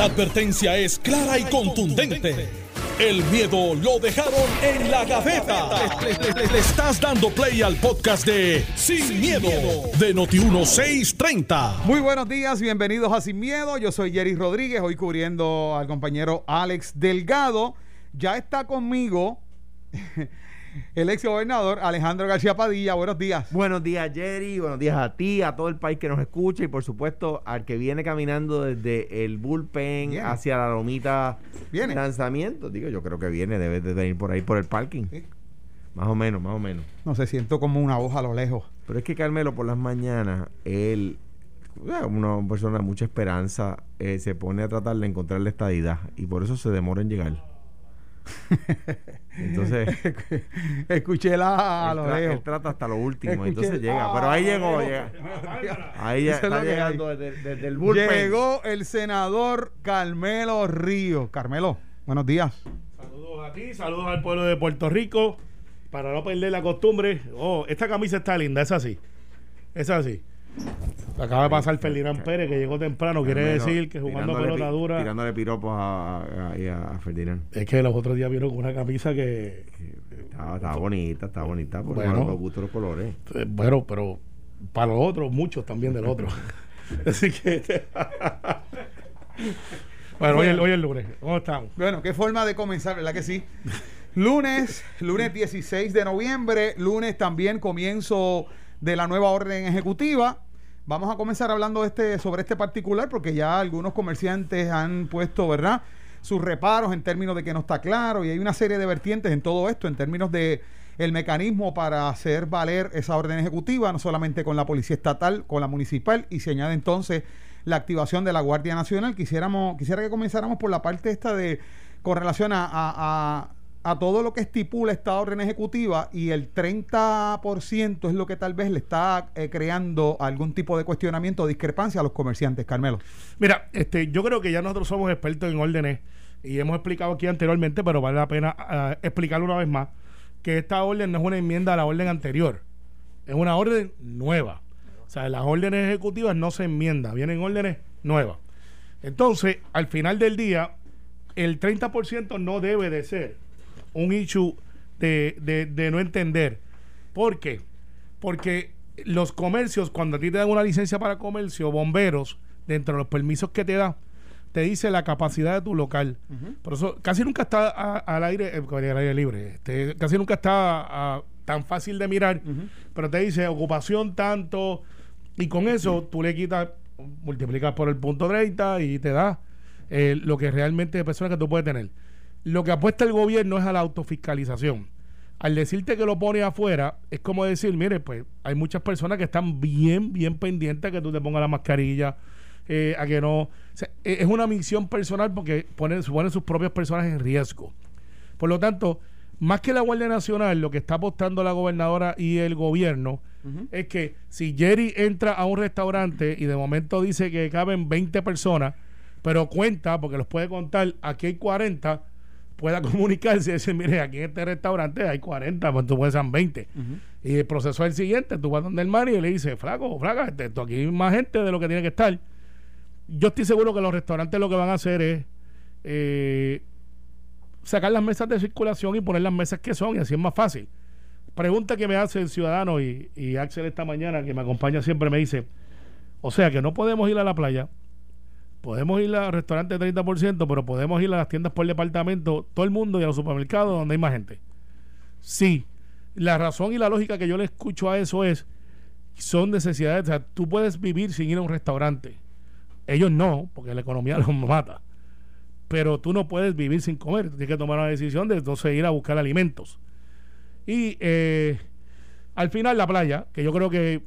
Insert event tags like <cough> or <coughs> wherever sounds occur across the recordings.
La advertencia es clara y contundente. El miedo lo dejaron en la gaveta. Le, estás dando play al podcast de Sin, miedo, de Noti1630. Muy buenos días, bienvenidos a Sin Miedo. Yo soy Jerry Rodríguez, hoy cubriendo al compañero Alex Delgado. Ya está conmigo el ex gobernador Alejandro García Padilla. Buenos días. Buenos días, Jerry. Buenos días a ti, a todo el país que nos escucha y, por supuesto, al que viene caminando desde el bullpen Viene. hacia la lomita Viene. lanzamiento. Digo, yo creo que viene, debe de venir por ahí por el parking. Sí. Más o menos, más o menos. No sé, siento como una hoja a lo lejos. Pero es que Carmelo, por las mañanas, él, una persona de mucha esperanza, eh, se pone a tratar de encontrar la estadidad y por eso se demora en llegar. <laughs> Entonces. <laughs> Escuché la a él, lo lejos. él trata hasta lo último, Escuché entonces el- llega. ah, Pero ahí llegó, lejos. llega. Ahí ya está llegando desde, desde el bullpen. Llegó el senador Carmelo Ríos. Carmelo, buenos días. Saludos a ti, saludos al pueblo de Puerto Rico. Para no perder la costumbre. Oh, esta camisa está linda, es así. Es así. Acaba de pasar Ferdinand Pérez, que llegó temprano. Quiere decir que jugando pelota dura. Tirándole piropos a, a, Ferdinand. Es que los otros días vieron con una camisa que. Estaba, estaba bonita, estaba bonita. Porque Bueno. gustan los colores. eh, Bueno, pero para los otros, muchos también del otro. <laughs> Así que. <laughs> bueno, hoy, hoy el lunes. ¿Cómo estamos? Bueno, qué forma de comenzar, ¿verdad que sí? Lunes, lunes 16 de noviembre, lunes también comienzo de la nueva orden ejecutiva. Vamos a comenzar hablando este, sobre este particular porque ya algunos comerciantes han puesto, ¿verdad? Sus reparos en términos de que no está claro y hay una serie de vertientes en todo esto en términos de el mecanismo para hacer valer esa orden ejecutiva, no solamente con la policía estatal, con la municipal y se añade entonces la activación de la Guardia Nacional. Quisiéramos, quisiera que comenzáramos por la parte esta de con relación a- a todo lo que estipula esta orden ejecutiva y el 30% es lo que tal vez le está eh, creando algún tipo de cuestionamiento o discrepancia a los comerciantes, Carmelo. Mira, este, yo creo que ya nosotros somos expertos en órdenes y hemos explicado aquí anteriormente, pero vale la pena ah, explicarlo una vez más, que esta orden no es una enmienda a la orden anterior, es una orden nueva. O sea, las órdenes ejecutivas no se enmiendan, vienen órdenes nuevas. Entonces, al final del día, el 30% no debe de ser un issue de, de- de no entender. ¿Por qué? Porque los comercios, cuando a ti te dan una licencia para comercio, bomberos, dentro de los permisos que te da, te dice la capacidad de tu local. Por eso casi nunca está a- al aire, eh, al aire libre, este, casi nunca está ah, tan fácil de mirar, pero te dice ocupación tanto, y con eso tú le quitas, multiplicas por el punto 30 y te da eh, lo que realmente de personas que tú puedes tener. Lo que apuesta el gobierno es a la autofiscalización. Al decirte que lo pone afuera, es como decir, mire, pues hay muchas personas que están bien, bien pendientes a que tú te pongas la mascarilla, eh, a que no... o sea, eh, es una misión personal porque pone, supone sus propias personas en riesgo. Por lo tanto, más que la Guardia Nacional, lo que está apostando la gobernadora y el gobierno es que si Jerry entra a un restaurante y de momento dice que caben 20 personas, pero cuenta, porque los puede contar, aquí hay 40, pueda <laughs> comunicarse y decir, mire, aquí en este restaurante hay 40, pues tú puedes ser 20. Y el proceso es el siguiente, tú vas donde el man y le dices, flaco, flaca, este, esto aquí hay más gente de lo que tiene que estar. Yo estoy seguro que los restaurantes lo que van a hacer es eh, sacar las mesas de circulación y poner las mesas que son y así es más fácil. Pregunta que me hace el ciudadano y, y Axel esta mañana, que me acompaña siempre, me dice, o sea que no podemos ir a la playa, podemos ir al restaurante 30%, pero podemos ir a las tiendas por departamento, todo el mundo y a los supermercados donde hay más gente. Sí, la razón y la lógica que yo le escucho a eso es, son necesidades, o sea, tú puedes vivir sin ir a un restaurante. Ellos no, porque la economía <laughs> los mata. Pero tú no puedes vivir sin comer, tienes que tomar una decisión de entonces ir a buscar alimentos. Y eh, al final la playa, que yo creo que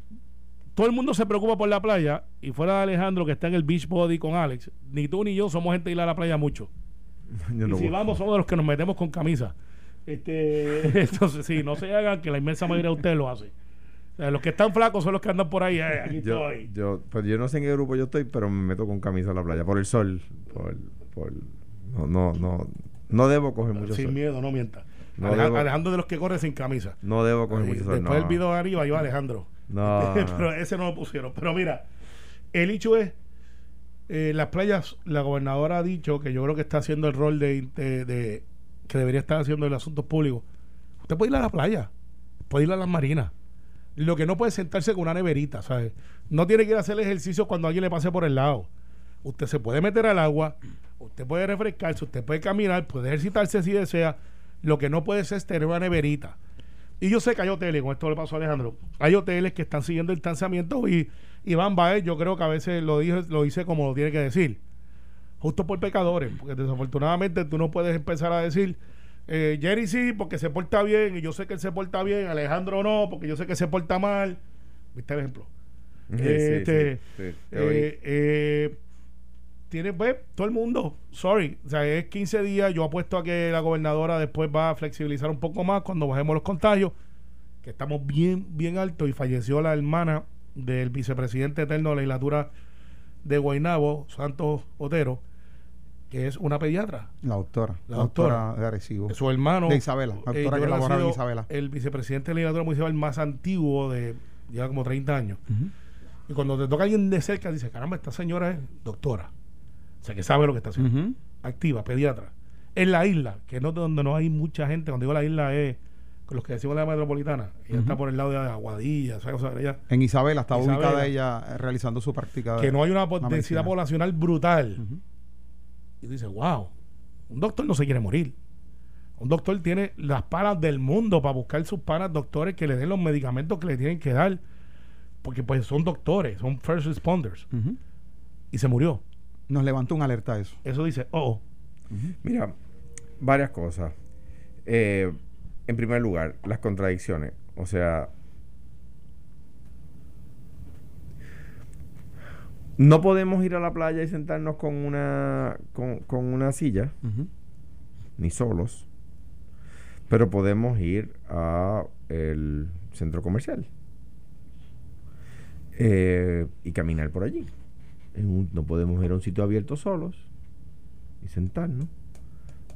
todo el mundo se preocupa por la playa, y fuera de Alejandro que está en el beach body con Alex, ni tú ni yo somos gente de ir a la playa mucho. <laughs> Yo y no si vamos, somos de los que nos metemos con camisa. Este, <laughs> <laughs> entonces, sí, no se hagan que la inmensa mayoría de ustedes lo hace. O sea, los que están flacos son los que andan por ahí. eh, aquí Yo, estoy. yo, pues yo no sé en qué grupo yo estoy, pero me meto con camisa a la playa. Por el sol. Por, por, no, no, no, no debo coger mucho Sin sol. miedo, no mienta. No debo- Alejandro de los que corre sin camisa. No debo coger mucho sol. Después no. del video de arriba iba Alejandro. <laughs> No. Pero ese no lo pusieron. Pero mira, el hecho es, Eh, las playas, la gobernadora ha dicho que yo creo que está haciendo el rol de, de- de- que debería estar haciendo el asunto público. Usted puede ir a la playa, puede ir a las marinas. Lo que no puede es sentarse con una neverita, ¿sabes? No tiene que ir a hacer ejercicio cuando alguien le pase por el lado. Usted se puede meter al agua, usted puede refrescarse, usted puede caminar, puede ejercitarse si desea. Lo que no puede ser es tener una neverita. Y yo sé que hay hoteles, con esto le pasó a Alejandro, hay hoteles que están siguiendo el distanciamiento y Iván Baez yo creo que a veces lo, dijo, lo dice como lo tiene que decir. Justo por pecadores, porque desafortunadamente tú no puedes empezar a decir, eh, Jerry sí, porque se porta bien, y yo sé que él se porta bien, Alejandro no, porque yo sé que se porta mal. ¿Viste el ejemplo? Sí, Este, sí, sí, eh, eh, tiene pues todo el mundo, sorry, o sea, es 15 días, yo apuesto a que la gobernadora después va a flexibilizar un poco más cuando bajemos los contagios, que estamos bien, bien altos y falleció la hermana del vicepresidente eterno de la legislatura de Guaynabo, Santos Otero, que es una pediatra. La doctora. La doctora, doctora. de Arecibo. Su hermano. De Isabela, la eh, doctora yo que en sido Isabela. El vicepresidente de la legislatura municipal más antiguo de lleva como 30 años. Y cuando te toca alguien de cerca, dice, caramba, esta señora es doctora. O sea, que sabe lo que está haciendo. Activa, pediatra. En la isla, que no donde no hay mucha gente, cuando digo la isla es con los que decimos la metropolitana, ella está por el lado de Aguadilla, ¿sabes? O sea, ella- En Isabela está Isabela. ubicada ella eh, realizando su práctica. de- que no hay una densidad poblacional brutal. Y dice, wow, un doctor no se quiere morir. Un doctor tiene las panas del mundo para buscar sus panas doctores que le den los medicamentos que le tienen que dar. Porque pues son doctores, son first responders. Y se murió. Nos levanta un alerta eso. Eso dice, oh, oh. Mira, varias cosas. Eh, en primer lugar, las contradicciones. O sea, no podemos ir a la playa y sentarnos con una, con, con una silla, ni solos, pero podemos ir a el centro comercial eh, y caminar por allí. En un- no podemos ir a un sitio abierto solos y sentarnos,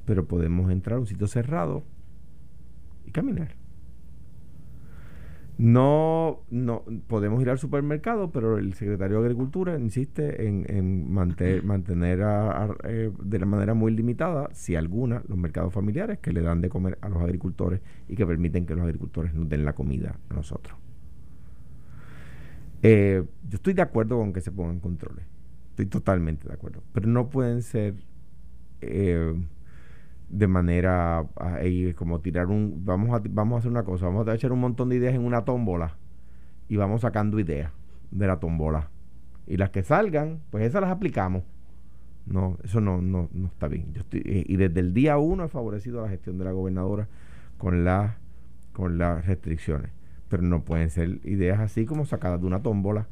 pero podemos entrar a un sitio cerrado y caminar. No, no podemos ir al supermercado, pero el secretario de Agricultura insiste en, en manter- <coughs> mantener a- a- eh, de la manera muy limitada, si alguna, los mercados familiares que le dan de comer a los agricultores y que permiten que los agricultores nos den la comida a nosotros. Eh, yo estoy de acuerdo con que se pongan controles. Estoy totalmente de acuerdo. Pero no pueden ser eh, de manera como tirar un vamos a vamos a hacer una cosa vamos a echar un montón de ideas en una tómbola y vamos sacando ideas de la tómbola y las que salgan pues esas las aplicamos no eso no no, no está bien Yo estoy- eh, y desde el día uno he favorecido la gestión de la gobernadora con las con las restricciones pero no pueden ser ideas así como sacadas de una tómbola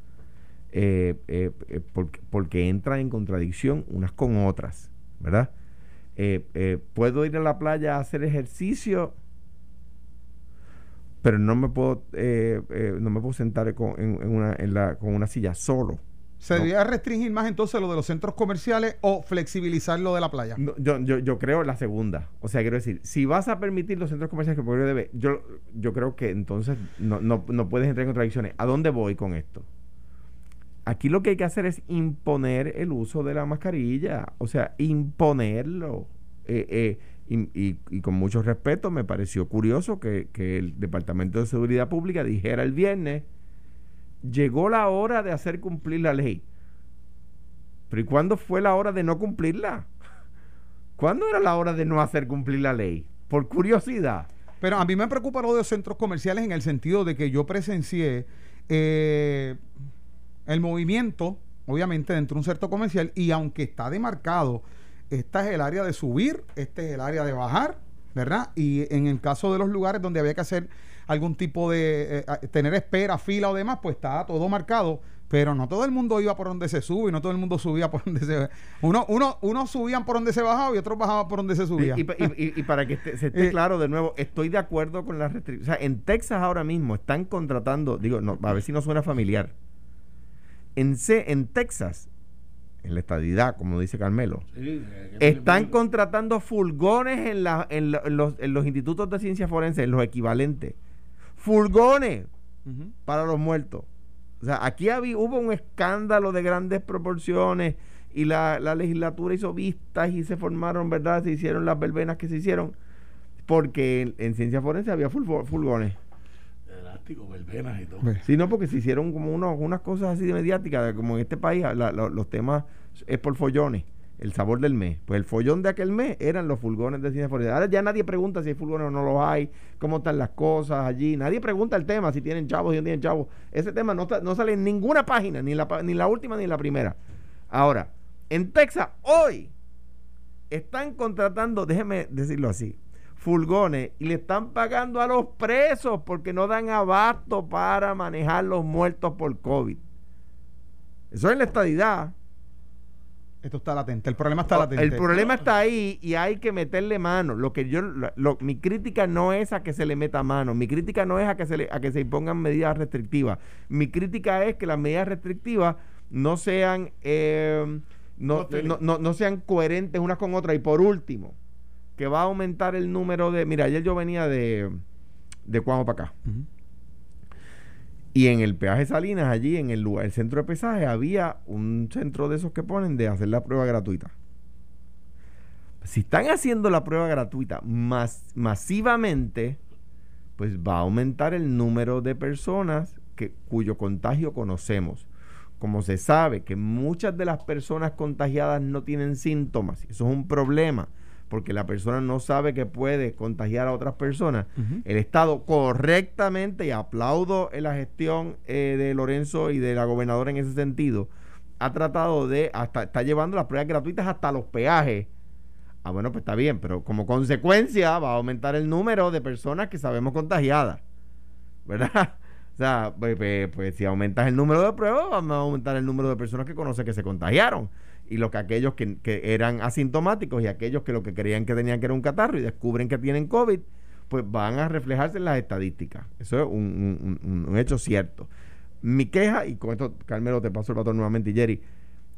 eh, eh, eh, porque, porque entran en contradicción unas con otras verdad puedo ir a la playa a hacer ejercicio, pero no me puedo, no me puedo sentar con, en, una, con una silla solo. ¿Se No. debería restringir más entonces lo de los centros comerciales o flexibilizar lo de la playa? No, yo, yo, yo creo la segunda. O sea, quiero decir, si vas a permitir los centros comerciales que el debe, yo, yo creo que entonces no, no, no puedes entrar en contradicciones. ¿A dónde voy con esto? Aquí lo que hay que hacer es imponer el uso de la mascarilla. O sea, imponerlo. Eh, eh, y, y- y con mucho respeto, me pareció curioso que, que el Departamento de Seguridad Pública dijera el viernes, llegó la hora de hacer cumplir la ley. Pero ¿y cuándo fue la hora de no cumplirla? <laughs> ¿Cuándo era la hora de no hacer cumplir la ley? Por curiosidad. Pero a mí me preocupa lo de los centros comerciales en el sentido de que yo presencié eh, el movimiento, obviamente, dentro de un centro comercial y aunque está demarcado, esta es el área de subir, este es el área de bajar, ¿verdad? Y en el caso de los lugares donde había que hacer algún tipo de, eh, tener espera, fila o demás, pues estaba todo marcado. Pero no todo el mundo iba por donde se sube y no todo el mundo subía por donde se... Uno, uno, unos subían por donde se bajaba y otros bajaban por donde se subía. Y, y- y- y para que esté- se esté <laughs> Eh, claro de nuevo, estoy de acuerdo con las restricciones. O sea, en Texas ahora mismo están contratando, digo, no, a ver si no suena familiar. En, C- en Texas, en la estadidad, como dice Carmelo, están contratando furgones en, la- en la- en los, en los institutos de ciencia forense, en los equivalentes. Furgones para los muertos. O sea, aquí habí- hubo un escándalo de grandes proporciones y la, la legislatura hizo vistas y se formaron, ¿verdad? Se hicieron las verbenas que se hicieron porque en, en ciencia forense había fulgones. Elástico, verbenas y todo. Sí, no, porque se hicieron como unos, unas cosas así de mediáticas, como en este país la- la- los temas es por follones, el sabor del mes. Pues el follón de aquel mes eran los fulgones de forense. Ahora ya nadie pregunta si hay fulgones o no los hay, cómo están las cosas allí. Nadie pregunta el tema, si tienen chavos y no tienen chavos. Ese tema no, sale en ninguna página, ni la, ni la última ni la primera. Ahora, en Texas, hoy, están contratando, déjeme decirlo así, fulgones y le están pagando a los presos porque no dan abasto para manejar los muertos por COVID. Eso es la estadidad. Esto está latente. El problema está Oh, latente. El problema está ahí y hay que meterle mano. Lo que yo, lo- lo- mi crítica no es a que se le meta mano. Mi crítica no es a que se le, a que se impongan medidas restrictivas. Mi crítica es que las medidas restrictivas no sean, eh, no, No no- no- sean coherentes unas con otras. Y por último, que va a aumentar el número de. Mira, ayer yo venía de, de Cuamo para acá. Y en el peaje Salinas, allí en el lugar, el centro de pesaje, había un centro de esos que ponen de hacer la prueba gratuita. Si están haciendo la prueba gratuita mas- masivamente, pues va a aumentar el número de personas que, cuyo contagio conocemos. Como se sabe que muchas de las personas contagiadas no tienen síntomas, eso es un problema, porque la persona no sabe que puede contagiar a otras personas. El Estado correctamente, y aplaudo en la gestión eh, de Lorenzo y de la gobernadora en ese sentido, ha tratado de, hasta está llevando las pruebas gratuitas hasta los peajes. Ah, bueno, pues está bien, pero como consecuencia va a aumentar el número de personas que sabemos contagiadas. ¿Verdad? <laughs> O sea, pues, pues- pues si aumentas el número de pruebas, va a aumentar el número de personas que conoce que se contagiaron. Y lo que aquellos que, que eran asintomáticos y aquellos que lo que creían que tenían que era un catarro y descubren que tienen COVID, pues van a reflejarse en las estadísticas. Eso es un, un- un- hecho cierto. Mi queja, y con esto, Carmelo, te paso el batón nuevamente, Jerry,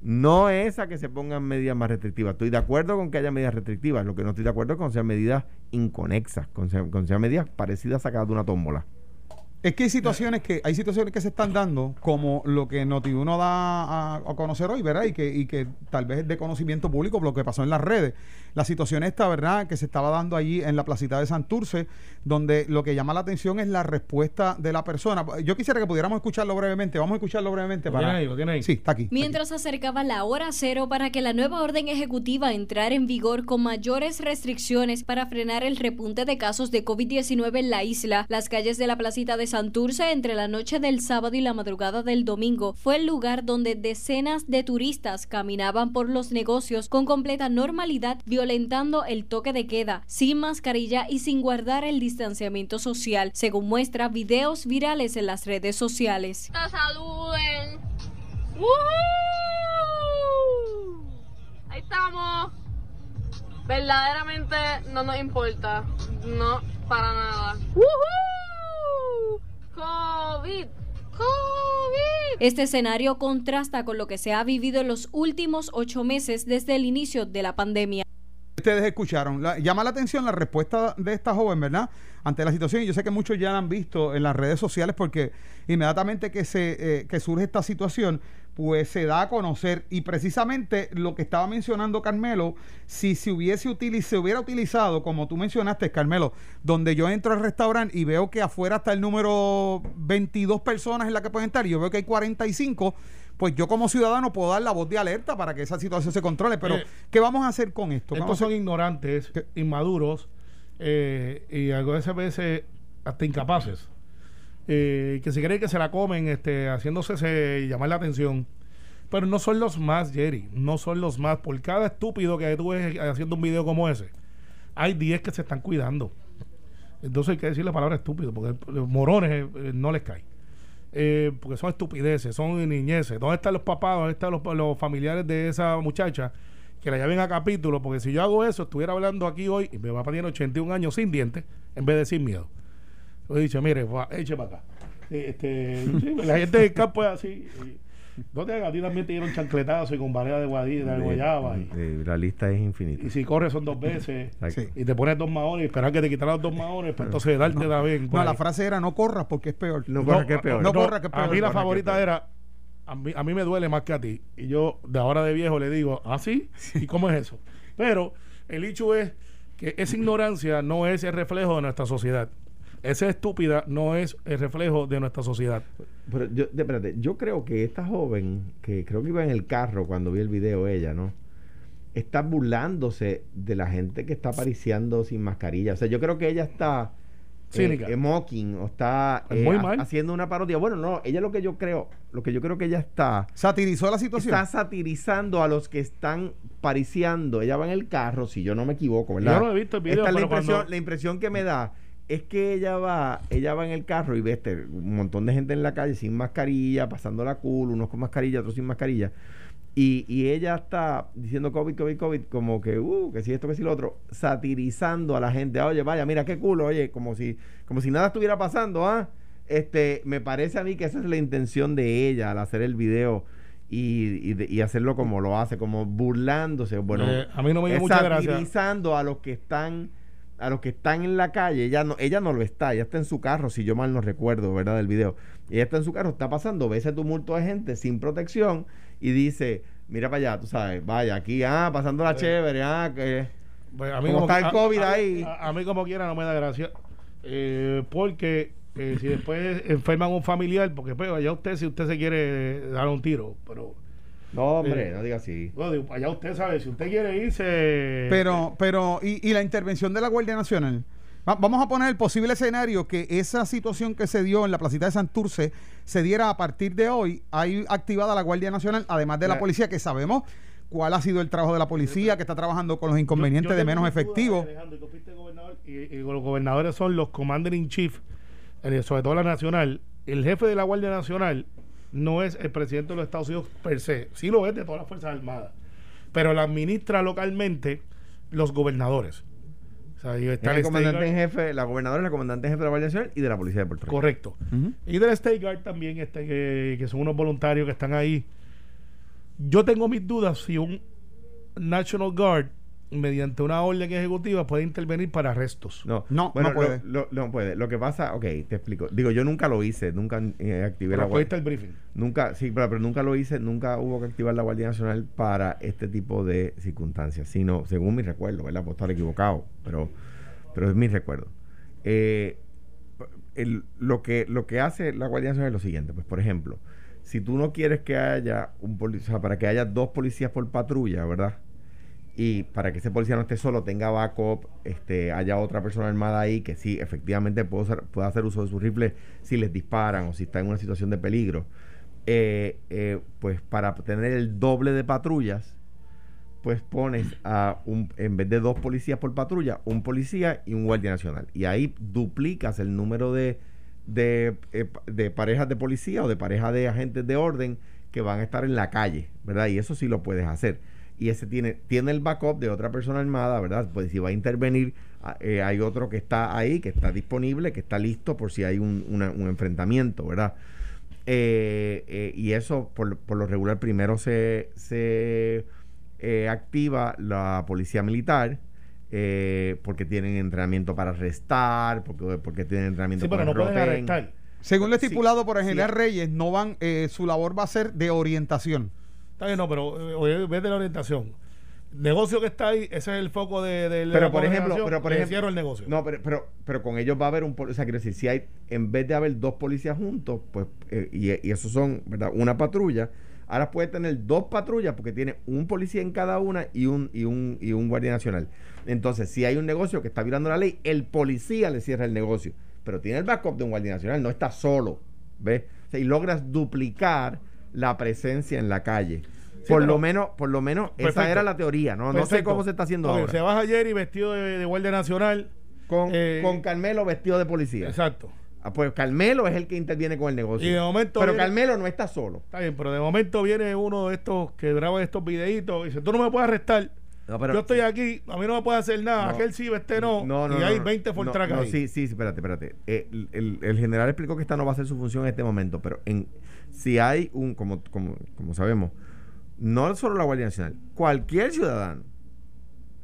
no es a que se pongan medidas más restrictivas. Estoy de acuerdo con que haya medidas restrictivas. Lo que no estoy de acuerdo es con que sean medidas inconexas, con, sean- sean medidas parecidas sacadas de una tómbola. Es que hay situaciones que hay situaciones que se están dando, como lo que Noti1 da a, a conocer hoy, ¿verdad? Y que, y que tal vez es de conocimiento público lo que pasó en las redes. La situación esta, ¿verdad? Que se estaba dando allí en la placita de Santurce, donde lo que llama la atención es la respuesta de la persona. Yo quisiera que pudiéramos escucharlo brevemente. Vamos a escucharlo brevemente ¿Lo para. tiene ahí? ¿Lo tiene ahí? Sí, está aquí. está aquí. Mientras acercaba la hora cero para que la nueva orden ejecutiva entrara en vigor con mayores restricciones para frenar el repunte de casos de COVID-19 en la isla, las calles de la placita de Santurce entre la noche del sábado y la madrugada del domingo fue el lugar donde decenas de turistas caminaban por los negocios con completa normalidad, violentando el toque de queda, sin mascarilla y sin guardar el distanciamiento social, según muestra videos virales en las redes sociales. te saluden. ¡Woohoo! Ahí estamos. Verdaderamente no nos importa. No, para nada. ¡Woohoo! COVID. COVID. Este escenario contrasta con lo que se ha vivido en los últimos ocho meses desde el inicio de la pandemia. Ustedes escucharon. La- llama la atención la respuesta de esta joven, ¿verdad? Ante la situación. Y yo sé que muchos ya la han visto en las redes sociales porque inmediatamente que, se, eh, que surge esta situación, pues se da a conocer. Y precisamente lo que estaba mencionando Carmelo, si se hubiese utili- se hubiera utilizado, como tú mencionaste, Carmelo, donde yo entro al restaurante y veo que afuera está el número 22 personas en la que pueden estar y yo veo que hay 45, pues yo como ciudadano puedo dar la voz de alerta para que esa situación se controle. Pero, Eh, ¿qué vamos a hacer con esto? ¿Qué Estos son ignorantes, ¿Qué? inmaduros eh, y algunas veces hasta incapaces. Eh, que se creen que se la comen este, haciéndose llamar la atención. Pero no son los más, Jerry. No son los más. Por cada estúpido que tú ves haciendo un video como ese, hay 10 que se están cuidando. Entonces hay que decir la palabra estúpido, porque los morones eh, eh, no les cae. Eh, porque son estupideces, son niñeces. ¿Dónde están los papás? ¿Dónde están los, familiares de esa muchacha? Que la lleven a capítulo, porque si yo hago eso, estuviera hablando aquí hoy y me va a pedir 81 años sin dientes, en vez de sin miedo. Yo he dicho, mire, va, eche para acá. Sí, Este, sí, la gente del campo es así. y- ¿Dónde a ti también te dieron chancletazo y con vareda de guadilla, de guayaba? Y, Eh, la lista es infinita. y si corres son dos veces. Sí. Y te pones dos maones y esperar que te quitaran los dos maones, para entonces darte la vez. No, la frase era no corras porque es peor. No corras que es peor. No corras que es peor. A mí la favorita era a mí, a mí me duele más que a ti. Y yo, de ahora de viejo, le digo, ¿ah, sí? ¿Y cómo es eso? Pero el hecho es que esa ignorancia no es el reflejo de nuestra sociedad. Esa estúpida no es el reflejo de nuestra sociedad. Pero yo, de- espérate, yo creo que esta joven, que creo que iba en el carro cuando vi el video ella, ¿no? Está burlándose de la gente que está apariciando sin mascarilla. O sea, yo creo que ella está Cínica. eh, mocking o está eh, muy mal. haciendo una parodia. Bueno, no, ella lo que yo creo, lo que yo creo que ella está Satirizó la situación. está satirizando a los que están pariciando. Ella va en el carro, si yo no me equivoco, ¿verdad? Yo no he visto el video, Esta es la pero impresión, cuando- la impresión que me da es que ella va, ella va en el carro y ve este, un montón de gente en la calle sin mascarilla, pasando la cool, unos con mascarilla, otros sin mascarilla. Y, y ella está diciendo COVID, COVID, COVID, como que, uh, que si esto, que si lo otro, satirizando a la gente. Oye, vaya, mira qué culo, oye, como si, como si nada estuviera pasando, ¿ah? Este, me parece a mí que esa es la intención de ella al hacer el video y, y, y hacerlo como lo hace, como burlándose. Bueno, Eh, a mí no me dio mucha gracia. satirizando a los que están a los que están en la calle, ella no, ella no lo está, ella está en su carro, si yo mal no recuerdo, ¿verdad? Del video. Ella está en su carro, está pasando, ve ese tumulto de gente sin protección y dice, mira para allá, tú sabes, vaya, aquí, ah, pasando la chévere, ah, que... Pues a Como está el a- COVID a- ahí. A, a mí como quiera no me da gracia. Eh, porque eh, si después enferman un familiar, porque pues allá usted si usted se quiere dar un tiro, pero No, hombre, Eh, no diga así. digo, allá usted sabe, si usted quiere irse... Pero, pero, y, y la intervención de la Guardia Nacional. Va- vamos a poner el posible escenario que esa situación que se dio en la placita de Santurce se diera a partir de hoy. Hay activada la Guardia Nacional, además de la policía, que sabemos cuál ha sido el trabajo de la policía, que está trabajando con los inconvenientes yo de menos efectivos. Alejandro, y tú fuiste gobernador, y, y los gobernadores son los commander in chief, eh, sobre todo la nacional. El jefe de la Guardia Nacional no es el presidente de los Estados Unidos per se, sí lo es de todas las Fuerzas Armadas, pero la administra localmente los gobernadores. O sea, está el el comandante en jefe, la gobernadora es la comandante en jefe de la Guardia Nacional y de la Policía de Puerto Rico. Correcto. Y del State Guard también, este, que, que son unos voluntarios que están ahí. Yo tengo mis dudas si un National Guard, mediante una orden ejecutiva, puede intervenir para arrestos. No, No, bueno, no puede. Lo, lo- no puede. Lo que pasa, ok, te explico. Digo, yo nunca lo hice, nunca eh, activé Pero la Guardia está el briefing. Nunca, sí, pero, pero nunca lo hice, nunca hubo que activar la Guardia Nacional para este tipo de circunstancias, sino según mi recuerdo, ¿verdad? Puedo estar equivocado, pero, pero es mi recuerdo. Eh, el- lo, que, lo que hace la Guardia Nacional es lo siguiente, pues por ejemplo, si tú no quieres que haya un policía, para que haya dos policías por patrulla, ¿verdad? Y para que ese policía no esté solo, tenga backup, este, haya otra persona armada ahí que sí, efectivamente puede hacer uso de su rifle si les disparan o si está en una situación de peligro. Eh, eh, pues para tener el doble de patrullas, pues pones a un, en vez de dos policías por patrulla, un policía y un guardia nacional. Y ahí duplicas el número de, de, eh, de parejas de policía o de parejas de agentes de orden que van a estar en la calle, ¿verdad? Y eso sí lo puedes hacer. Y ese tiene, tiene el backup de otra persona armada, ¿verdad? Pues si va a intervenir, ah, eh, hay otro que está ahí, que está disponible, que está listo por si hay un, una- un enfrentamiento, ¿verdad? Eh, eh, y eso por, por lo regular primero se, se eh, activa la policía militar eh, porque tienen entrenamiento para arrestar, porque, porque tienen entrenamiento Sí, pero para no pueden arrestar. Según lo Sí, estipulado por el sí. Reyes, no van, eh, su labor va a ser de orientación. Está bien, no, pero eh, oye, vez de la orientación. Negocio que está ahí, ese es el foco de, de la Pero por ejemplo, pero por ejemplo, cierro el negocio. No, pero, pero, pero con ellos va a haber un policía. O sea, quiero decir, si hay, en vez de haber dos policías juntos, pues, eh, y, y esos son, ¿verdad? Una patrulla. Ahora puede tener dos patrullas porque tiene un policía en cada una y un, y un, y un guardia nacional. Entonces, si hay un negocio que está violando la ley, el policía le cierra el negocio. Pero tiene el backup de un guardia nacional, no está solo. ¿Ves? O sea, y logras duplicar la presencia en la calle. Sí, por pero- lo menos, por lo menos, esa era la teoría, ¿no? No sé cómo se está haciendo Ok, ahora. Se baja Jerry vestido de, de Guardia Nacional. Con, Eh, con Carmelo vestido de policía. Exacto. Ah, pues Carmelo es el que interviene con el negocio. Y de momento Pero viene- Carmelo no está solo. Está bien, pero de momento viene uno de estos que graba estos videitos y dice, tú no me puedes arrestar. No, pero- Yo estoy aquí, a mí no me puede hacer nada. No. Aquel sí, este no. y hay 20 no, Fortrack no, sí, sí, espérate, espérate. Eh, el, el- el general explicó que esta no va a ser su función en este momento, pero en si hay un, como, como, como sabemos, no solo la Guardia Nacional, cualquier ciudadano,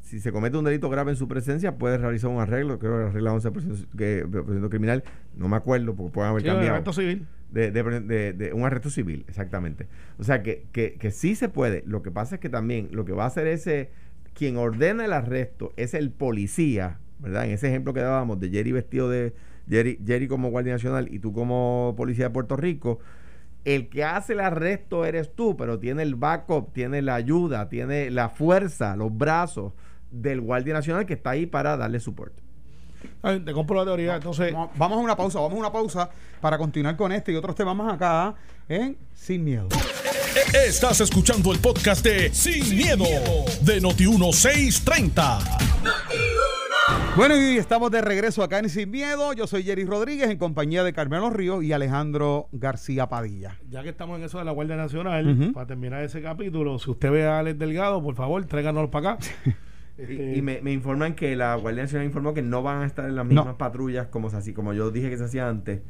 si se comete un delito grave en su presencia, puede realizar un arreglo, creo que la regla 11% que, por ciento criminal, no me acuerdo porque pueden haber Sí, un cambiado. evento civil. De, de- de- de un arresto civil, exactamente. O sea que, que, que sí se puede. Lo que pasa es que también lo que va a hacer ese, quien ordena el arresto es el policía, ¿verdad? En ese ejemplo que dábamos de Jerry vestido de Jerry, Jerry como Guardia Nacional y tú como policía de Puerto Rico, el que hace el arresto eres tú, pero tiene el backup, tiene la ayuda, tiene la fuerza, los brazos del Guardia Nacional que está ahí para darle soporte. Te compro la teoría. Entonces, Vamos a una pausa, vamos a una pausa para continuar con este y otros temas más acá en Sin Miedo. Estás escuchando el podcast de Sin, miedo, de Noti1630. Bueno, y estamos de regreso acá en Sin Miedo. Yo soy Jerry Rodríguez en compañía de Carmelo Ríos y Alejandro García Padilla. ya que estamos en eso de la Guardia Nacional, para terminar ese capítulo, si usted ve a Alex Delgado, por favor, tráiganos para acá. <laughs> Y, Este, y me, me informan que la Guardia Nacional informó que no van a estar en las No. mismas patrullas como, se hacía- como yo dije que se hacía antes,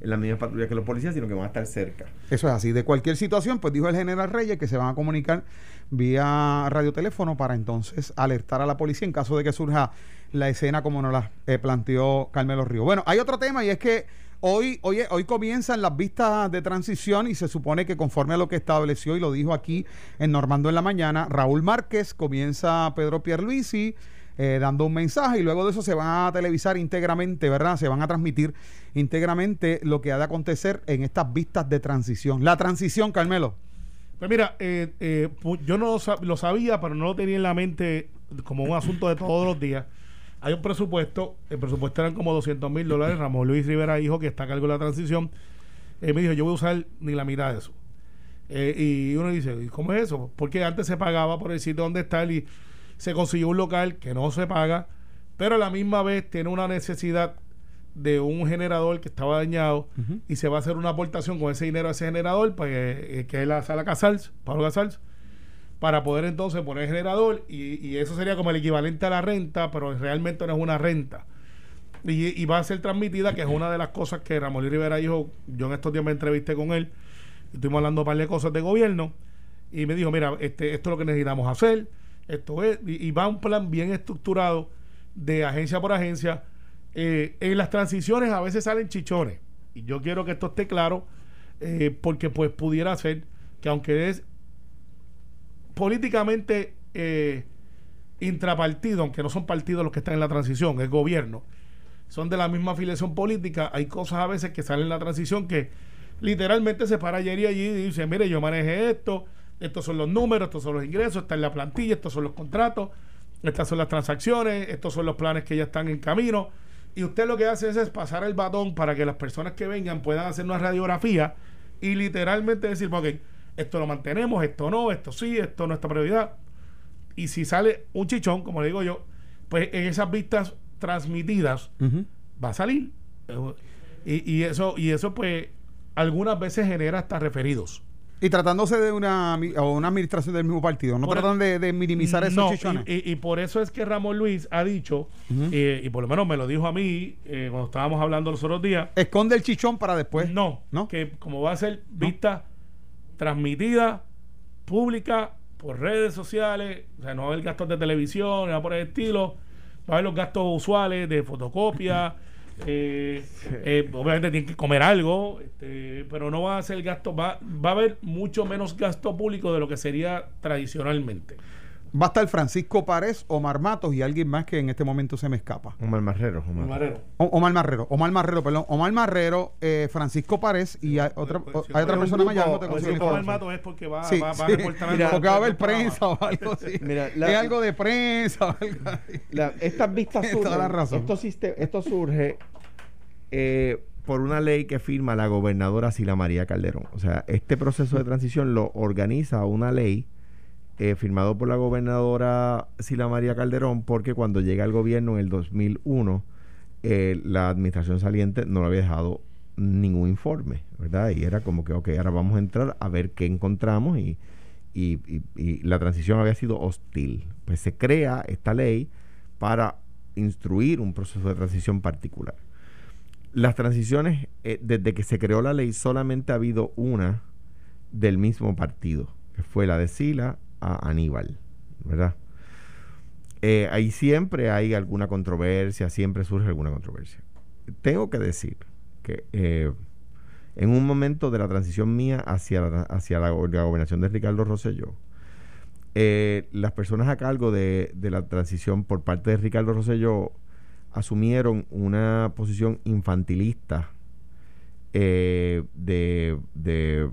en las mismas patrullas que los policías, sino que van a estar cerca. Eso es así. De cualquier situación, pues dijo el general Reyes que se van a comunicar vía radioteléfono para entonces alertar a la policía en caso de que surja la escena como nos la eh, planteó Carmelo Río. Bueno, hay otro tema y es que hoy, hoy, hoy comienzan las vistas de transición y se supone que conforme a lo que estableció y lo dijo aquí en Normando en la mañana, Raúl Márquez comienza Pedro Pierluisi eh, dando un mensaje y luego de eso se van a televisar íntegramente, ¿verdad? Se van a transmitir íntegramente lo que ha de acontecer en estas vistas de transición. La transición, Carmelo. Pues mira, eh, eh, yo no lo sabía, pero no lo tenía en la mente como un asunto de todos los días. Hay un presupuesto, el presupuesto eran como 200 mil dólares. Ramón Luis Rivera dijo que está a cargo de la transición. Eh, me dijo, yo voy a usar ni la mitad de eso. Eh, y uno dice, ¿y ¿cómo es eso? Porque antes se pagaba por el sitio donde está y se consiguió un local que no se paga, pero a la misma vez tiene una necesidad de un generador que estaba dañado y se va a hacer una aportación con ese dinero a ese generador, pues, eh, que es la sala Casals, Pablo Casals, para poder entonces poner el generador y, y eso sería como el equivalente a la renta, pero realmente no es una renta. Y, y va a ser transmitida, que es una de las cosas que Ramón Rivera dijo, yo en estos días me entrevisté con él, estuvimos hablando un par de cosas de gobierno, y me dijo, mira, este, esto es lo que necesitamos hacer, esto es, y, y va un plan bien estructurado de agencia por agencia. Eh, en las transiciones a veces salen chichones, y yo quiero que esto esté claro, eh, porque pues pudiera ser que aunque es políticamente eh, intrapartido, aunque no son partidos los que están en la transición, es gobierno, son de la misma afiliación política, hay cosas a veces que salen en la transición que literalmente se para ayer y allí y dice, mire, yo manejé esto, estos son los números, estos son los ingresos, está en la plantilla, estos son los contratos, estas son las transacciones, estos son los planes que ya están en camino. Y usted lo que hace es, es pasar el batón para que las personas que vengan puedan hacer una radiografía y literalmente decir, ok, esto lo mantenemos, esto no, esto sí, esto no es nuestra prioridad. Y si sale un chichón, como le digo yo, pues en esas vistas transmitidas va a salir. Y, y eso, y eso pues algunas veces genera hasta referidos. Y tratándose de una, o una administración del mismo partido, no Por tratan de, de minimizar esos No, chichones. Y, y- y por eso es que Ramón Luis ha dicho, eh, y por lo menos me lo dijo a mí eh, cuando estábamos hablando los otros días, Esconde el chichón para después. no, ¿No? que como va a ser vista transmitida, pública, por redes sociales, o sea, no va a haber gastos de televisión, nada por el estilo, va a haber los gastos usuales de fotocopia, <laughs> eh, eh, obviamente tienen que comer algo, este, pero no va a ser gasto, va, va a haber mucho menos gasto público de lo que sería tradicionalmente. Va a estar Francisco Párez, Omar Matos y alguien más que en este momento se me escapa. Omar Marrero. Omar. Marrero. O- Omar Marrero, Omar Marrero, perdón. Omar Marrero, eh, Francisco Párez y hay otra, Pues, o- si hay otra persona más, no te pues, si la es porque va, Sí, va, va a sí. reportar Mira, algo porque va a haber prensa o algo así. <laughs> Mira, la- es algo de prensa o algo así. La- estas vistas <laughs> surgen- esto surge eh, por una ley que firma la gobernadora Sila María Calderón. O sea, este proceso de transición lo organiza una ley eh, firmado por la gobernadora Sila María Calderón porque cuando llega al gobierno en el 2001 eh, la administración saliente no le había dejado ningún informe, ¿verdad? Y era como que, ok, ahora vamos a entrar a ver qué encontramos y, y- y- la transición había sido hostil. Pues se crea esta ley para instruir un proceso de transición particular. Las transiciones, eh, desde que se creó la ley, solamente ha habido una del mismo partido, que fue la de Sila Aníbal, ¿verdad? Eh, ahí siempre hay alguna controversia, siempre surge alguna controversia. Tengo que decir que, eh, en un momento de la transición mía hacia la, hacia la, gobernación de Ricardo Rosselló, eh, las personas a cargo de, la transición por parte de Ricardo Rosselló asumieron una posición infantilista de, de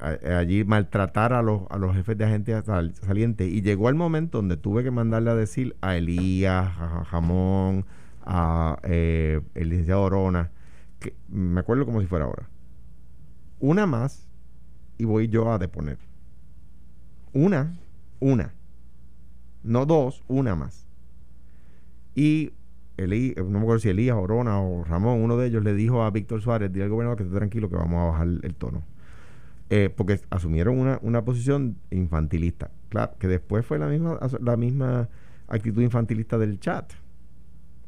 allí maltratar a los, a los jefes de agentes salientes y llegó el momento donde tuve que mandarle a decir a Elías, a Jamón, a eh, el licenciado Orona, que me acuerdo como si fuera ahora. Una más y voy yo a deponer. Una, una. No dos, una más. Y Elí, no me acuerdo si Elías, Orona o Ramón, uno de ellos le dijo a Víctor Suárez, dile al gobernador que esté tranquilo que vamos a bajar el tono. Eh, porque asumieron una, una, posición infantilista. Claro, que después fue la misma, la misma actitud infantilista del chat.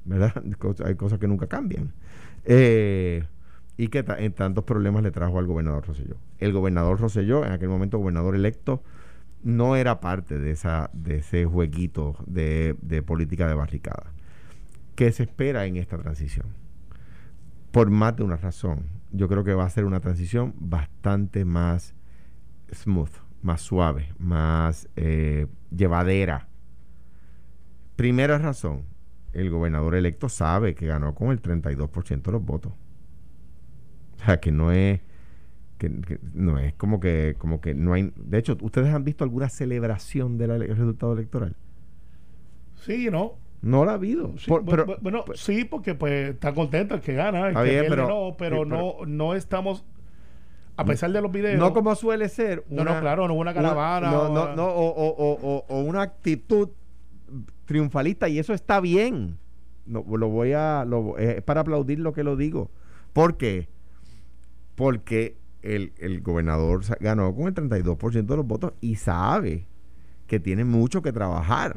¿Verdad? <laughs> Hay cosas que nunca cambian. Eh, y que en tantos problemas le trajo al gobernador Rosselló. El gobernador Rosselló, en aquel momento gobernador electo, no era parte de, esa, de ese jueguito de, de política de barricada. ¿Qué se espera en esta transición? Por más de una razón. Yo creo que va a ser una transición bastante más smooth, más suave, más eh, llevadera. Primera razón, el gobernador electo sabe que ganó con el 32% de los votos. O sea, que no es que, no es como que como que no hay de hecho, ¿ustedes han visto alguna celebración del resultado electoral? Sí, no. No la ha habido. bueno, sí, porque pues está contento el que gana, el que pero, no, pero, no, no estamos a pesar de los videos. No como suele ser. no, no, claro, no una caravana. no, no, no, o, o, o, o, una actitud triunfalista y eso está bien. No, lo voy a. Lo, es para aplaudir lo que lo digo. ¿Por qué? Porque el, el gobernador ganó con el 32% de los votos y sabe que tiene mucho que trabajar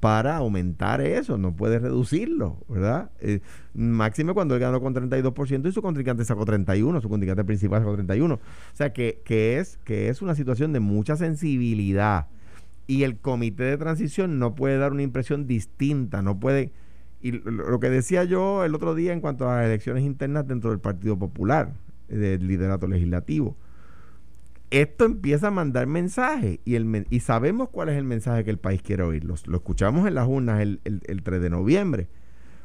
para aumentar eso, no puede reducirlo, ¿verdad? Eh, máximo cuando él ganó con 32% y su contrincante sacó 31, su contrincante principal sacó 31. O sea que, que, es, que es una situación de mucha sensibilidad y el comité de transición no puede dar una impresión distinta, no puede... Y lo, que decía yo el otro día en cuanto a las elecciones internas dentro del Partido Popular, del liderato legislativo, esto empieza a mandar mensajes y, el, y sabemos cuál es el mensaje que el país quiere oír. Lo, escuchamos en las urnas el, 3 de noviembre.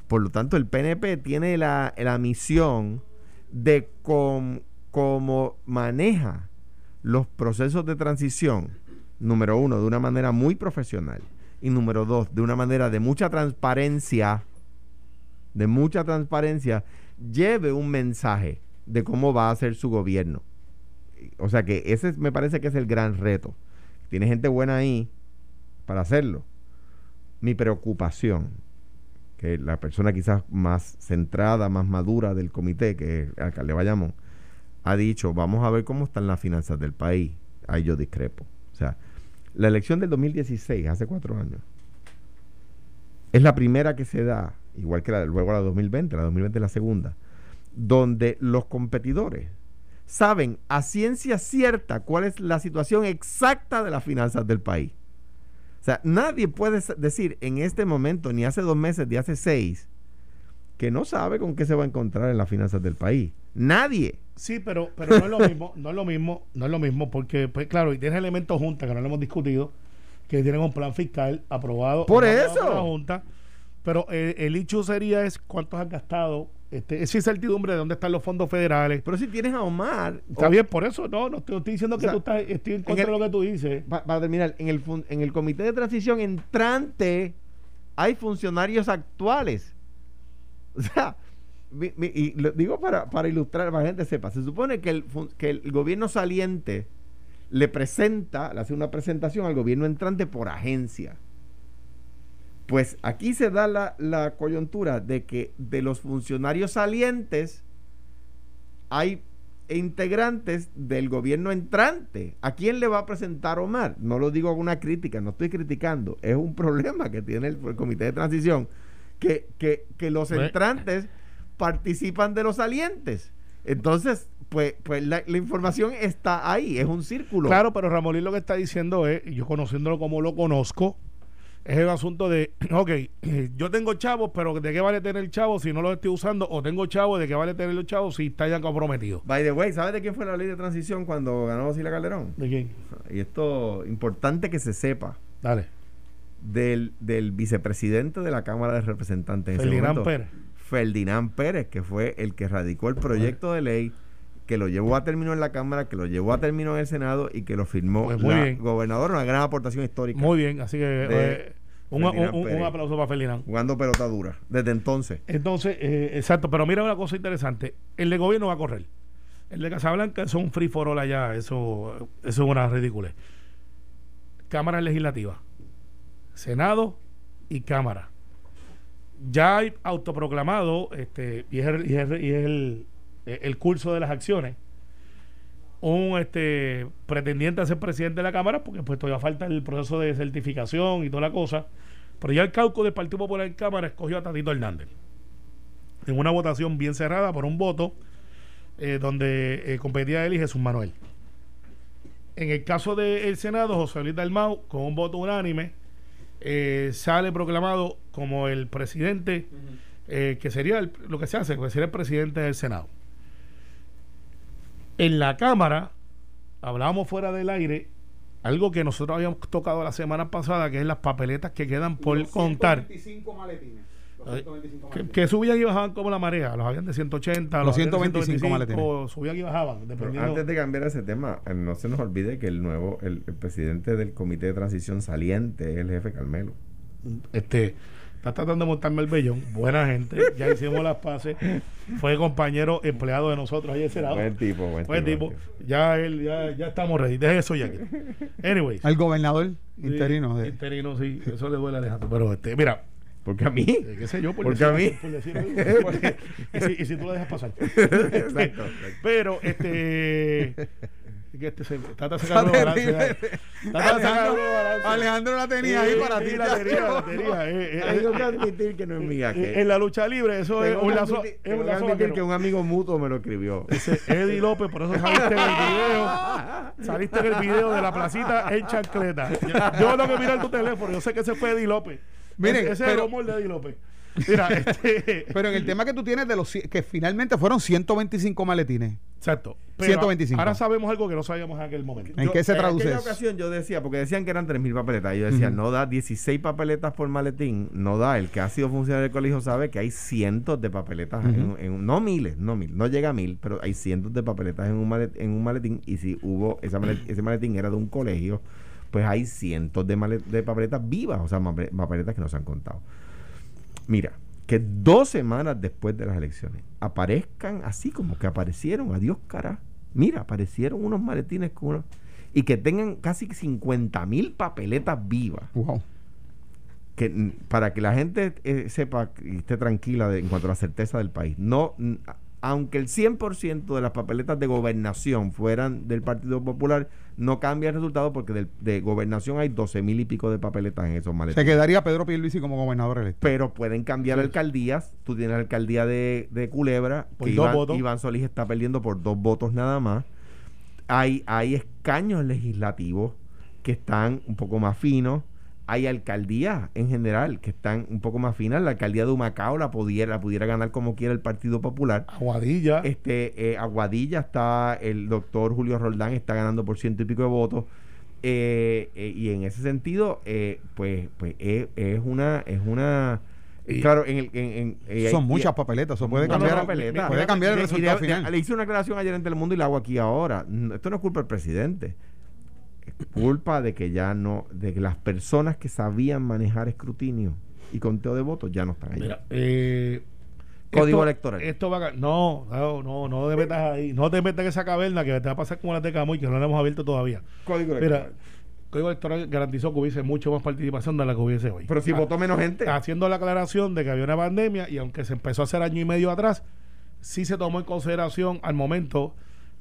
Por lo tanto, el PNP tiene la, misión de cómo maneja los procesos de transición número uno, de una manera muy profesional y número dos, de una manera de mucha transparencia, de mucha transparencia, lleve un mensaje de cómo va a ser su gobierno. O sea que ese me parece que es el gran reto. Tiene gente buena ahí para hacerlo. Mi preocupación, que la persona quizás más centrada, más madura del comité, que es el alcalde Bayamón, ha dicho, vamos a ver cómo están las finanzas del país. Ahí yo discrepo. O sea, la elección del 2016, hace cuatro años, es la primera que se da, igual que la, luego la 2020, la 2020 es la segunda, donde los competidores saben a ciencia cierta cuál es la situación exacta de las finanzas del país. O sea, nadie puede decir en este momento, ni hace dos meses, ni hace seis, que no sabe con qué se va a encontrar en las finanzas del país. Nadie. Sí, pero, pero no es lo mismo, no es lo mismo, no es lo mismo, porque, pues claro, y tienes elementos junta que no lo hemos discutido, que tienen un plan fiscal aprobado por eso por la junta, pero eh, el hecho sería es cuántos han gastado, este, esa incertidumbre de dónde están los fondos federales. Pero si tienes a Omar. Está bien, por eso no, no estoy, diciendo que tú estás, estoy en contra de lo que tú dices. Para terminar, en el, en el comité de transición entrante hay funcionarios actuales. <laughs> O sea, y lo digo para, para ilustrar, para que la gente sepa, se supone que el, que el gobierno saliente le presenta, le hace una presentación al gobierno entrante por agencia. Pues aquí se da la, la coyuntura de que de los funcionarios salientes hay integrantes del gobierno entrante. ¿A quién le va a presentar Omar? No lo digo con una crítica, no estoy criticando. Es un <laughs> problema que tiene el, comité de transición, que, que, que los entrantes participan de los salientes. Entonces, pues, pues la, información está ahí, es un círculo. Claro, pero Ramolín lo que está diciendo es, yo conociéndolo como lo conozco, es el asunto de, <clears throat> ok, <clears throat> yo tengo chavos, pero ¿de qué vale tener chavos si no los estoy usando? O tengo chavos, ¿de qué vale tener los chavos si está ya comprometido? By the way, ¿sabes de quién fue la ley de transición cuando ganó Sila Calderón? ¿De quién? Y esto, importante que se sepa, Dale. del, del vicepresidente de la Cámara de Representantes. en ese Ferdinand momento, Pérez. Ferdinand Pérez, que fue el que radicó el proyecto de ley, que lo llevó a término en la Cámara, que lo llevó a término en el Senado y que lo firmó Pues muy la bien. gobernadora, una gran aportación histórica. Muy bien, así que eh, un, un- aplauso para Ferdinand. Jugando pelota dura. Desde entonces. Entonces, eh, exacto, pero mira una cosa interesante. El de gobierno va a correr. El de Casablanca es un free for all allá, eso, eso es una ridícula. Cámara legislativa, Senado y Cámara. Ya hay autoproclamado, este, y es el, y es el- y es el- el curso de las acciones, un este pretendiente a ser presidente de la Cámara, porque pues todavía falta el proceso de certificación y toda la cosa. Pero ya el caucus del Partido Popular en Cámara escogió a Tatito Hernández. En una votación bien cerrada por un voto, eh, donde eh, competía él y Jesús Manuel. En el caso del Senado, José Luis Dalmau, con un voto unánime, eh, sale proclamado como el presidente, eh, que sería el- lo que se hace, que sería el presidente del Senado. En la Cámara, hablábamos fuera del aire, algo que nosotros habíamos tocado la semana pasada, que es las papeletas que quedan por Los contar. 125 maletines. Los Ay, 125 Que, maletines. que subían y bajaban como la marea, los habían de 180, Los habían de 125 maletines. subían y bajaban, Pero dependiendo. antes de cambiar ese tema, eh, no se nos olvide que el nuevo, el, el presidente del comité de transición saliente es el jefe Carmelo. este está tratando de montarme el vellón buena gente ya hicimos las paces fue compañero empleado de nosotros ayer será Buen tipo, buen, buen tipo ya él ya, ya estamos ready deje eso ya aquí. anyways Al gobernador sí, interino. De, interino sí eso le duele a Alejandro pero este mira Porque a mí. eh, qué sé yo por Porque decir- a mí. por decir algo. <laughs> y, si, y si tú lo dejas pasar <laughs> Exacto, exacto. pero este que este se trata de sacar el balance sacar Alejandro, balance. Alejandro la tenía ahí para ti. la tenía, la tenía. eh, eh, Tengo eh, que admitir que no es mía. En la lucha libre, eso es tengo un que lazo. tengo que lazo admitir que un amigo mutuo me lo escribió. Ese Eddie López, por eso saliste en el video. Saliste en el video de la placita en chancleta. Yo, tengo que mirar tu teléfono. Yo sé que ese fue Eddie López. Miren, ese, es el humor de Eddie López. <laughs> Mira, este. Pero en el tema que tú tienes de los que finalmente fueron 125 maletines. Exacto. Pero 125. Ahora sabemos algo que no sabíamos en aquel momento. ¿En qué se traduce En aquella eso? ocasión yo decía, porque decían que eran 3.000 papeletas. y Yo decía, no da 16 papeletas por maletín. No da. El que ha sido funcionario del colegio sabe que hay cientos de papeletas. en- Ujú. en, no miles, no mil. No llega a mil, pero hay cientos de papeletas en un, malet- en un maletín. Y si hubo, esa malet- ese maletín era de un colegio, pues hay cientos de, malet- de papeletas vivas. O sea, papeletas que no se han contado. Mira, que dos semanas después de las elecciones aparezcan así como que aparecieron, adiós cara. Mira, aparecieron unos maletines con unos- y que tengan casi 50 mil papeletas vivas. Wow. Que, mm, para que la gente eh, sepa y esté tranquila de- en cuanto a la certeza del país. No, aunque el 100% de las papeletas de gobernación fueran del Partido Popular, no cambia el resultado porque del- de gobernación hay 12 mil y pico de papeletas en esos maletines Se quedaría Pedro Pierluisi como gobernador electo. pero pueden cambiar alcaldías. Tú tienes la alcaldía de, de Culebra, Por que dos Iván, votos. Iván Solís está perdiendo por dos votos nada más. Hay, hay escaños legislativos que están un poco más finos. Hay alcaldías en general que están un poco más finas. La alcaldía de Humacao la pudiera, la pudiera ganar como quiera el Partido Popular. Aguadilla. Este, eh, Aguadilla está, el doctor Julio Roldán está ganando por ciento y pico de votos. Eh, eh, y en ese sentido, eh, pues, pues es, es una, es una Y- claro, en el, en, en- Son muchas papeletas. Eso puede cambiar, puede cambiar el resultado final. Le hice una aclaración ayer en Telemundo y la hago aquí ahora. Esto no es culpa del presidente. Culpa de que ya no, de que las personas que sabían manejar escrutinio y conteo de votos ya no están ahí. Mira, eh, Código esto- electoral. Esto va a, no, no, no, no te metas ahí. No te metas en esa caverna que te va a pasar como la de Camuy, que no la hemos abierto todavía. Código Mira, electoral. Código Electoral garantizó que hubiese mucho más participación de la que hubiese hoy. Pero si Ah, votó menos gente. Haciendo la aclaración de que había una pandemia y aunque se empezó a hacer año y medio atrás, sí se tomó en consideración al momento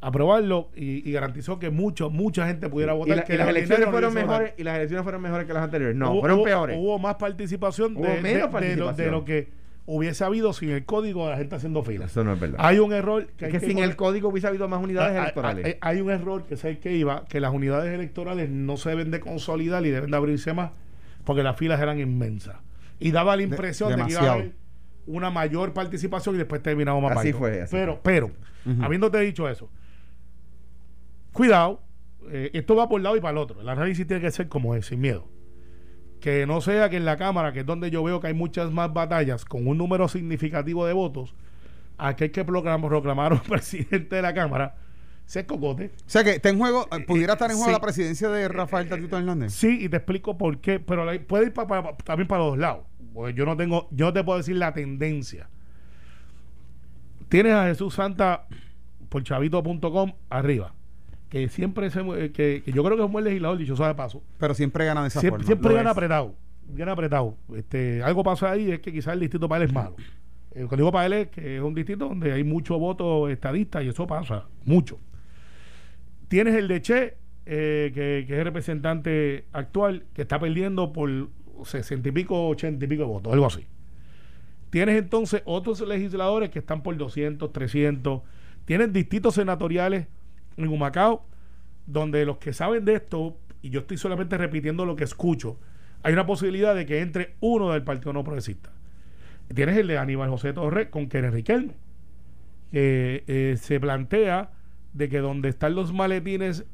aprobarlo y, y garantizó que mucho, mucha gente pudiera y, votar. la- que y las el elecciones fueron mejores y las elecciones fueron mejores que las anteriores. No, Hubo- fueron hubo- peores. Hubo más participación, Hubo de, de- menos de lo, de participación. lo que hubiese habido sin el código de la gente haciendo filas. Eso no es verdad. Hay un error que, es que sin el código hubiese habido más unidades hay- electorales. Hay, hay un error que el que iba, que las unidades electorales no se deben de consolidar y deben de abrirse más porque las filas eran inmensas. Y daba la impresión de, que iba a haber una mayor participación y después terminamos más Así fue, así pero, fue. pero, habiéndote dicho eso, cuidado, eh, esto va por un lado y para el otro. El análisis tiene que ser como es, sin miedo. Que no sea que en la Cámara, que es donde yo veo que hay muchas más batallas con un número significativo de votos, aquel que proclamó, proclamaron <laughs> presidente de la Cámara, se cocote. O sea que está en juego, eh, pudiera estar en juego sí. la presidencia de Rafael Tatito Hernández. Sí, y te explico por qué, pero puede ir pa- pa- también para los dos lados. Porque yo no tengo, yo no te puedo decir la tendencia. Tienes a Jesús Santa por chavito.com arriba. Que siempre se mue- que, que yo creo que es un buen legislador, dicho sea de paso. Pero siempre gana de esa Siempre, forma. siempre gana es. apretado. Gana apretado. Este, algo pasa ahí, es que quizás el distrito para él es malo. Eh, Lo que digo para él es que es un distrito donde hay mucho voto estadista y eso pasa, mucho. Tienes el de Che, eh, que, que es el representante actual, que está perdiendo por sesenta y pico, ochenta y pico de votos, algo así. Tienes entonces otros legisladores que están por 200, 300. Tienes distritos senatoriales en Humacao, donde los que saben de esto, y yo estoy solamente repitiendo lo que escucho, hay una posibilidad de que entre uno del Partido No Progresista. Tienes el de Aníbal José Torres con Kenneth Riquelme, que eh, se plantea de que donde están los maletines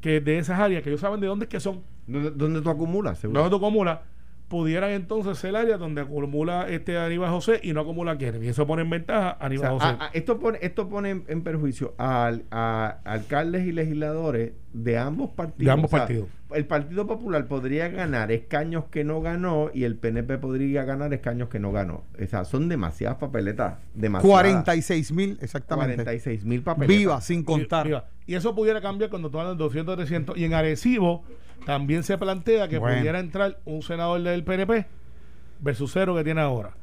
que de esas áreas, que ellos saben de dónde es que son, ¿Dónde, dónde tú acumulas? seguro? no tú acumulas, pudieran entonces ser el área donde acumula este Aníbal José y no acumula Kenneth. Y eso pone en ventaja a O Aníbal sea, José. a- a- esto pone, esto pone en, en perjuicio al- a alcaldes y legisladores de ambos partidos. De ambos O sea, partidos. El Partido Popular podría ganar escaños que no ganó y el PNP podría ganar escaños que no ganó. O sea, son demasiadas papeletas. Demasiadas. 46 mil, exactamente. 46 mil papeletas. Viva, sin contar. Viva. Y eso pudiera cambiar cuando de 200, 300. Y en Arecibo también se plantea que Bueno. pudiera entrar un senador del PNP versus cero que tiene ahora.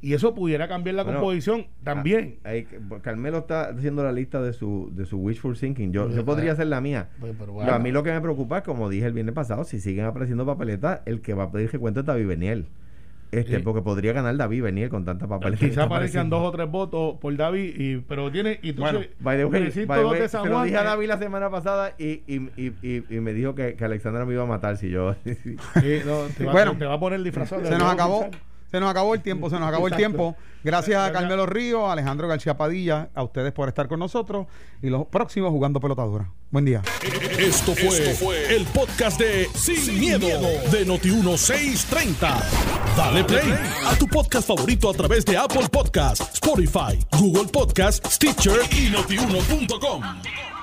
Y eso pudiera cambiar la Bueno, composición también. Ah, ahí que- Carmelo está haciendo la lista de su, de su wishful thinking. Yo, Pues, yo podría ah, hacer la mía. pues, pero Pero bueno. a mí lo que me preocupa es, como dije el viernes pasado, si siguen apareciendo papeletas, el que va a pedir que cuente es David Beniel. Este, Sí. porque podría ganar David Beniel con tanta papeleta. que Quizá aparezcan dos o tres votos por David, y, pero tiene. Y Bueno, entonces, By the way, recinto by the dos way, de San se lo Juan, dije a eh, David la semana pasada y, y, y, y, y me dijo que, que Alexandra me iba a matar si yo... sí, no, te, va, Bueno. te va a poner disfrazado. de Se nos acabó. Se nos acabó el tiempo, se nos acabó el tiempo. Gracias a. Carmelo Río, a Alejandro García Padilla, a ustedes por estar con nosotros y los próximos jugando pelotadura. Buen día. Esto fue, el podcast de Sin, miedo, de Noti1630. Dale play a tu podcast favorito a través de Apple Podcasts, Spotify, Google Podcasts, Stitcher y notiuno.com.